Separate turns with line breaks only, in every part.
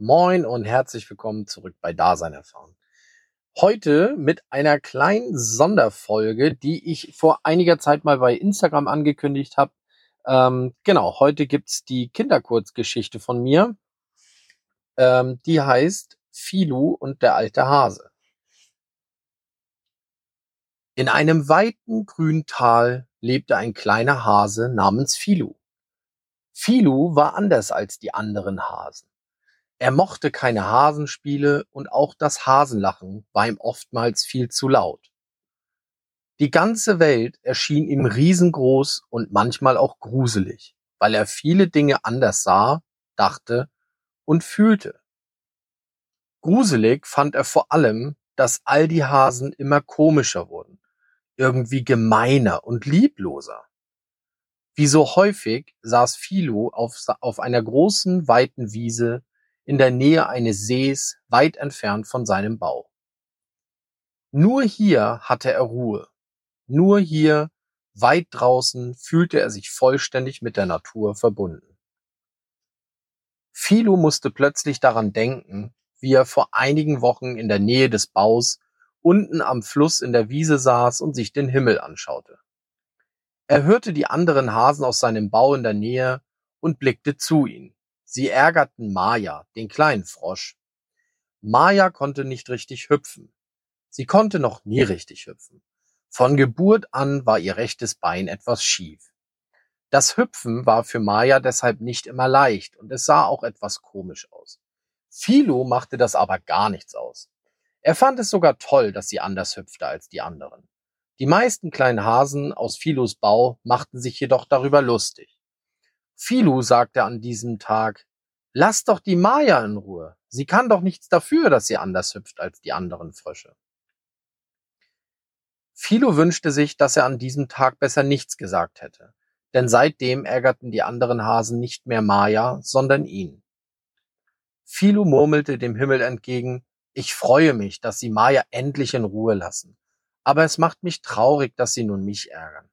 Moin und herzlich willkommen zurück bei Dasein erfahren. Heute mit einer kleinen Sonderfolge, die ich vor einiger Zeit mal bei Instagram angekündigt habe. Ähm, genau, heute gibt's die Kinderkurzgeschichte von mir. Ähm, die heißt Filu und der alte Hase. In einem weiten grünen Tal lebte ein kleiner Hase namens Filu. Filu war anders als die anderen Hasen. Er mochte keine Hasenspiele und auch das Hasenlachen war ihm oftmals viel zu laut. Die ganze Welt erschien ihm riesengroß und manchmal auch gruselig, weil er viele Dinge anders sah, dachte und fühlte. Gruselig fand er vor allem, dass all die Hasen immer komischer wurden, irgendwie gemeiner und liebloser. Wie so häufig saß Philo auf, auf einer großen, weiten Wiese in der Nähe eines Sees weit entfernt von seinem Bau. Nur hier hatte er Ruhe. Nur hier, weit draußen, fühlte er sich vollständig mit der Natur verbunden. Philo musste plötzlich daran denken, wie er vor einigen Wochen in der Nähe des Baus unten am Fluss in der Wiese saß und sich den Himmel anschaute. Er hörte die anderen Hasen aus seinem Bau in der Nähe und blickte zu ihnen. Sie ärgerten Maja, den kleinen Frosch. Maja konnte nicht richtig hüpfen. Sie konnte noch nie richtig hüpfen. Von Geburt an war ihr rechtes Bein etwas schief. Das Hüpfen war für Maja deshalb nicht immer leicht und es sah auch etwas komisch aus. Philo machte das aber gar nichts aus. Er fand es sogar toll, dass sie anders hüpfte als die anderen. Die meisten kleinen Hasen aus Philos Bau machten sich jedoch darüber lustig. Philu sagte an diesem Tag, Lass doch die Maya in Ruhe. Sie kann doch nichts dafür, dass sie anders hüpft als die anderen Frösche. Philo wünschte sich, dass er an diesem Tag besser nichts gesagt hätte, denn seitdem ärgerten die anderen Hasen nicht mehr Maya, sondern ihn. Philo murmelte dem Himmel entgegen, ich freue mich, dass sie Maya endlich in Ruhe lassen, aber es macht mich traurig, dass sie nun mich ärgern.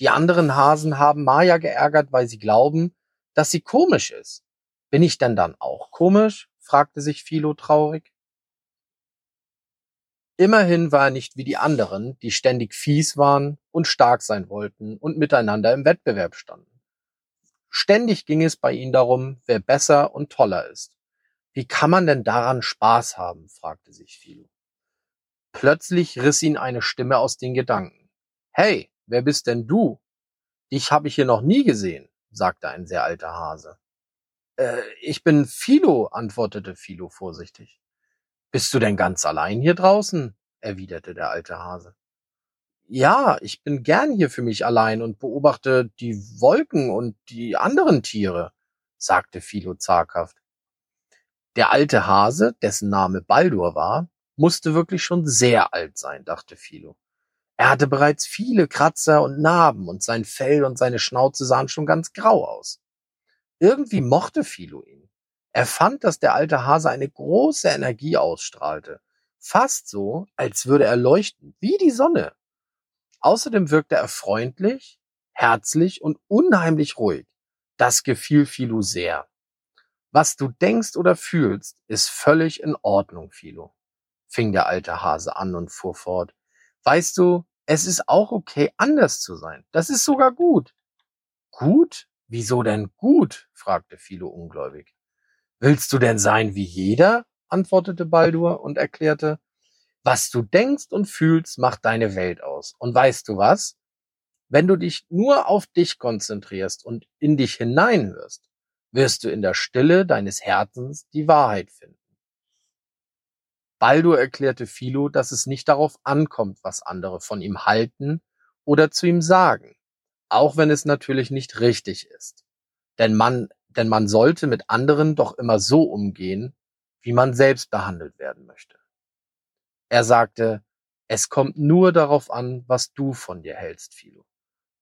Die anderen Hasen haben Maya geärgert, weil sie glauben, dass sie komisch ist. Bin ich denn dann auch komisch? fragte sich Philo traurig. Immerhin war er nicht wie die anderen, die ständig fies waren und stark sein wollten und miteinander im Wettbewerb standen. Ständig ging es bei ihnen darum, wer besser und toller ist. Wie kann man denn daran Spaß haben? fragte sich Philo. Plötzlich riss ihn eine Stimme aus den Gedanken. Hey, Wer bist denn du? Dich habe ich hier noch nie gesehen, sagte ein sehr alter Hase. Äh, ich bin Philo, antwortete Philo vorsichtig. Bist du denn ganz allein hier draußen? erwiderte der alte Hase. Ja, ich bin gern hier für mich allein und beobachte die Wolken und die anderen Tiere, sagte Philo zaghaft. Der alte Hase, dessen Name Baldur war, musste wirklich schon sehr alt sein, dachte Philo. Er hatte bereits viele Kratzer und Narben und sein Fell und seine Schnauze sahen schon ganz grau aus. Irgendwie mochte Philo ihn. Er fand, dass der alte Hase eine große Energie ausstrahlte. Fast so, als würde er leuchten, wie die Sonne. Außerdem wirkte er freundlich, herzlich und unheimlich ruhig. Das gefiel Philo sehr. Was du denkst oder fühlst, ist völlig in Ordnung, Philo, fing der alte Hase an und fuhr fort. Weißt du, es ist auch okay, anders zu sein. Das ist sogar gut. Gut? Wieso denn gut? fragte Philo ungläubig. Willst du denn sein wie jeder? antwortete Baldur und erklärte, was du denkst und fühlst, macht deine Welt aus. Und weißt du was? Wenn du dich nur auf dich konzentrierst und in dich hineinhörst, wirst du in der Stille deines Herzens die Wahrheit finden. Baldur erklärte Philo, dass es nicht darauf ankommt, was andere von ihm halten oder zu ihm sagen, auch wenn es natürlich nicht richtig ist. Denn man, denn man sollte mit anderen doch immer so umgehen, wie man selbst behandelt werden möchte. Er sagte, es kommt nur darauf an, was du von dir hältst, Philo.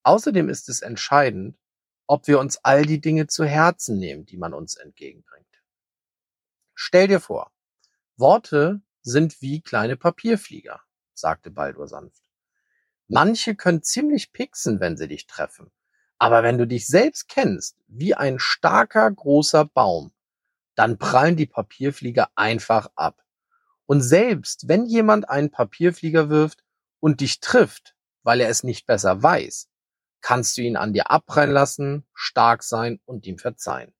Außerdem ist es entscheidend, ob wir uns all die Dinge zu Herzen nehmen, die man uns entgegenbringt. Stell dir vor, Worte sind wie kleine Papierflieger, sagte Baldur sanft. Manche können ziemlich pixen, wenn sie dich treffen. Aber wenn du dich selbst kennst, wie ein starker, großer Baum, dann prallen die Papierflieger einfach ab. Und selbst wenn jemand einen Papierflieger wirft und dich trifft, weil er es nicht besser weiß, kannst du ihn an dir abprallen lassen, stark sein und ihm verzeihen.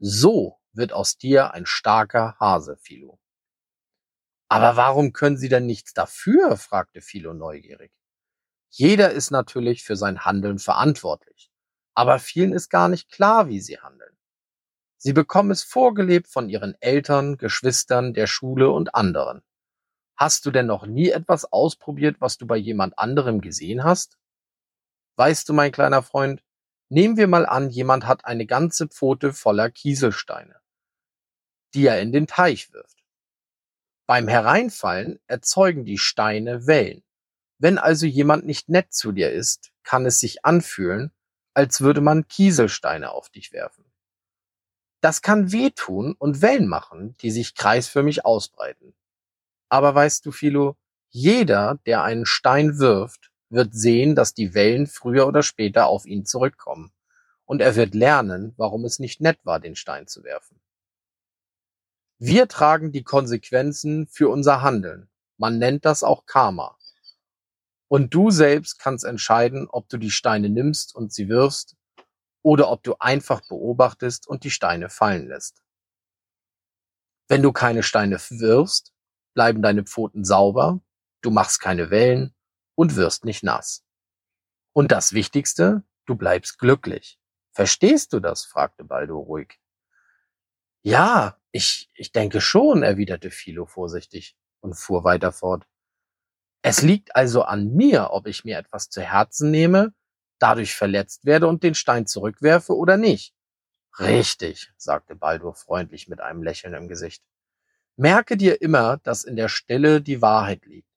So wird aus dir ein starker Hase, Philo. Aber warum können Sie denn nichts dafür? fragte Philo neugierig. Jeder ist natürlich für sein Handeln verantwortlich, aber vielen ist gar nicht klar, wie sie handeln. Sie bekommen es vorgelebt von ihren Eltern, Geschwistern, der Schule und anderen. Hast du denn noch nie etwas ausprobiert, was du bei jemand anderem gesehen hast? Weißt du, mein kleiner Freund, nehmen wir mal an, jemand hat eine ganze Pfote voller Kieselsteine, die er in den Teich wirft. Beim Hereinfallen erzeugen die Steine Wellen. Wenn also jemand nicht nett zu dir ist, kann es sich anfühlen, als würde man Kieselsteine auf dich werfen. Das kann wehtun und Wellen machen, die sich kreisförmig ausbreiten. Aber weißt du, Philo, jeder, der einen Stein wirft, wird sehen, dass die Wellen früher oder später auf ihn zurückkommen. Und er wird lernen, warum es nicht nett war, den Stein zu werfen. Wir tragen die Konsequenzen für unser Handeln. Man nennt das auch Karma. Und du selbst kannst entscheiden, ob du die Steine nimmst und sie wirfst oder ob du einfach beobachtest und die Steine fallen lässt. Wenn du keine Steine wirfst, bleiben deine Pfoten sauber, du machst keine Wellen und wirst nicht nass. Und das Wichtigste, du bleibst glücklich. Verstehst du das? fragte Baldo ruhig. Ja, ich, ich denke schon, erwiderte Philo vorsichtig und fuhr weiter fort. Es liegt also an mir, ob ich mir etwas zu Herzen nehme, dadurch verletzt werde und den Stein zurückwerfe oder nicht. Richtig, sagte Baldur freundlich mit einem Lächeln im Gesicht. Merke dir immer, dass in der Stille die Wahrheit liegt.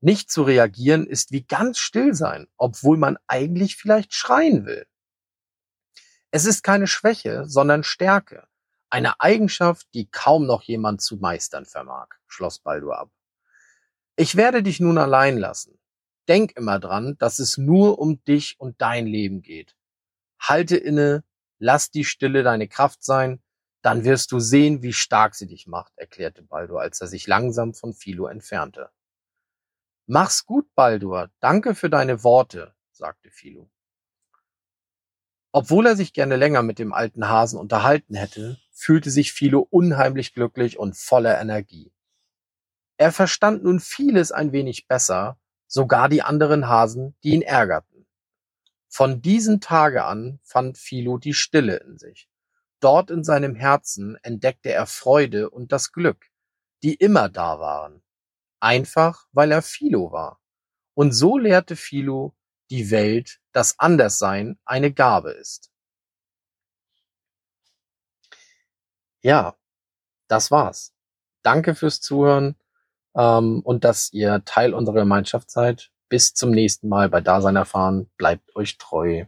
Nicht zu reagieren ist wie ganz still sein, obwohl man eigentlich vielleicht schreien will. Es ist keine Schwäche, sondern Stärke. Eine Eigenschaft, die kaum noch jemand zu meistern vermag, schloss Baldur ab. Ich werde dich nun allein lassen. Denk immer dran, dass es nur um dich und dein Leben geht. Halte inne, lass die Stille deine Kraft sein, dann wirst du sehen, wie stark sie dich macht, erklärte Baldur, als er sich langsam von Philo entfernte. Mach's gut, Baldur. Danke für deine Worte, sagte Philo. Obwohl er sich gerne länger mit dem alten Hasen unterhalten hätte, fühlte sich Philo unheimlich glücklich und voller Energie. Er verstand nun vieles ein wenig besser, sogar die anderen Hasen, die ihn ärgerten. Von diesem Tage an fand Philo die Stille in sich. Dort in seinem Herzen entdeckte er Freude und das Glück, die immer da waren einfach weil er Philo war. Und so lehrte Philo die Welt, dass Anderssein eine Gabe ist. Ja, das war's. Danke fürs Zuhören ähm, und dass ihr Teil unserer Gemeinschaft seid. Bis zum nächsten Mal bei Dasein erfahren. Bleibt euch treu.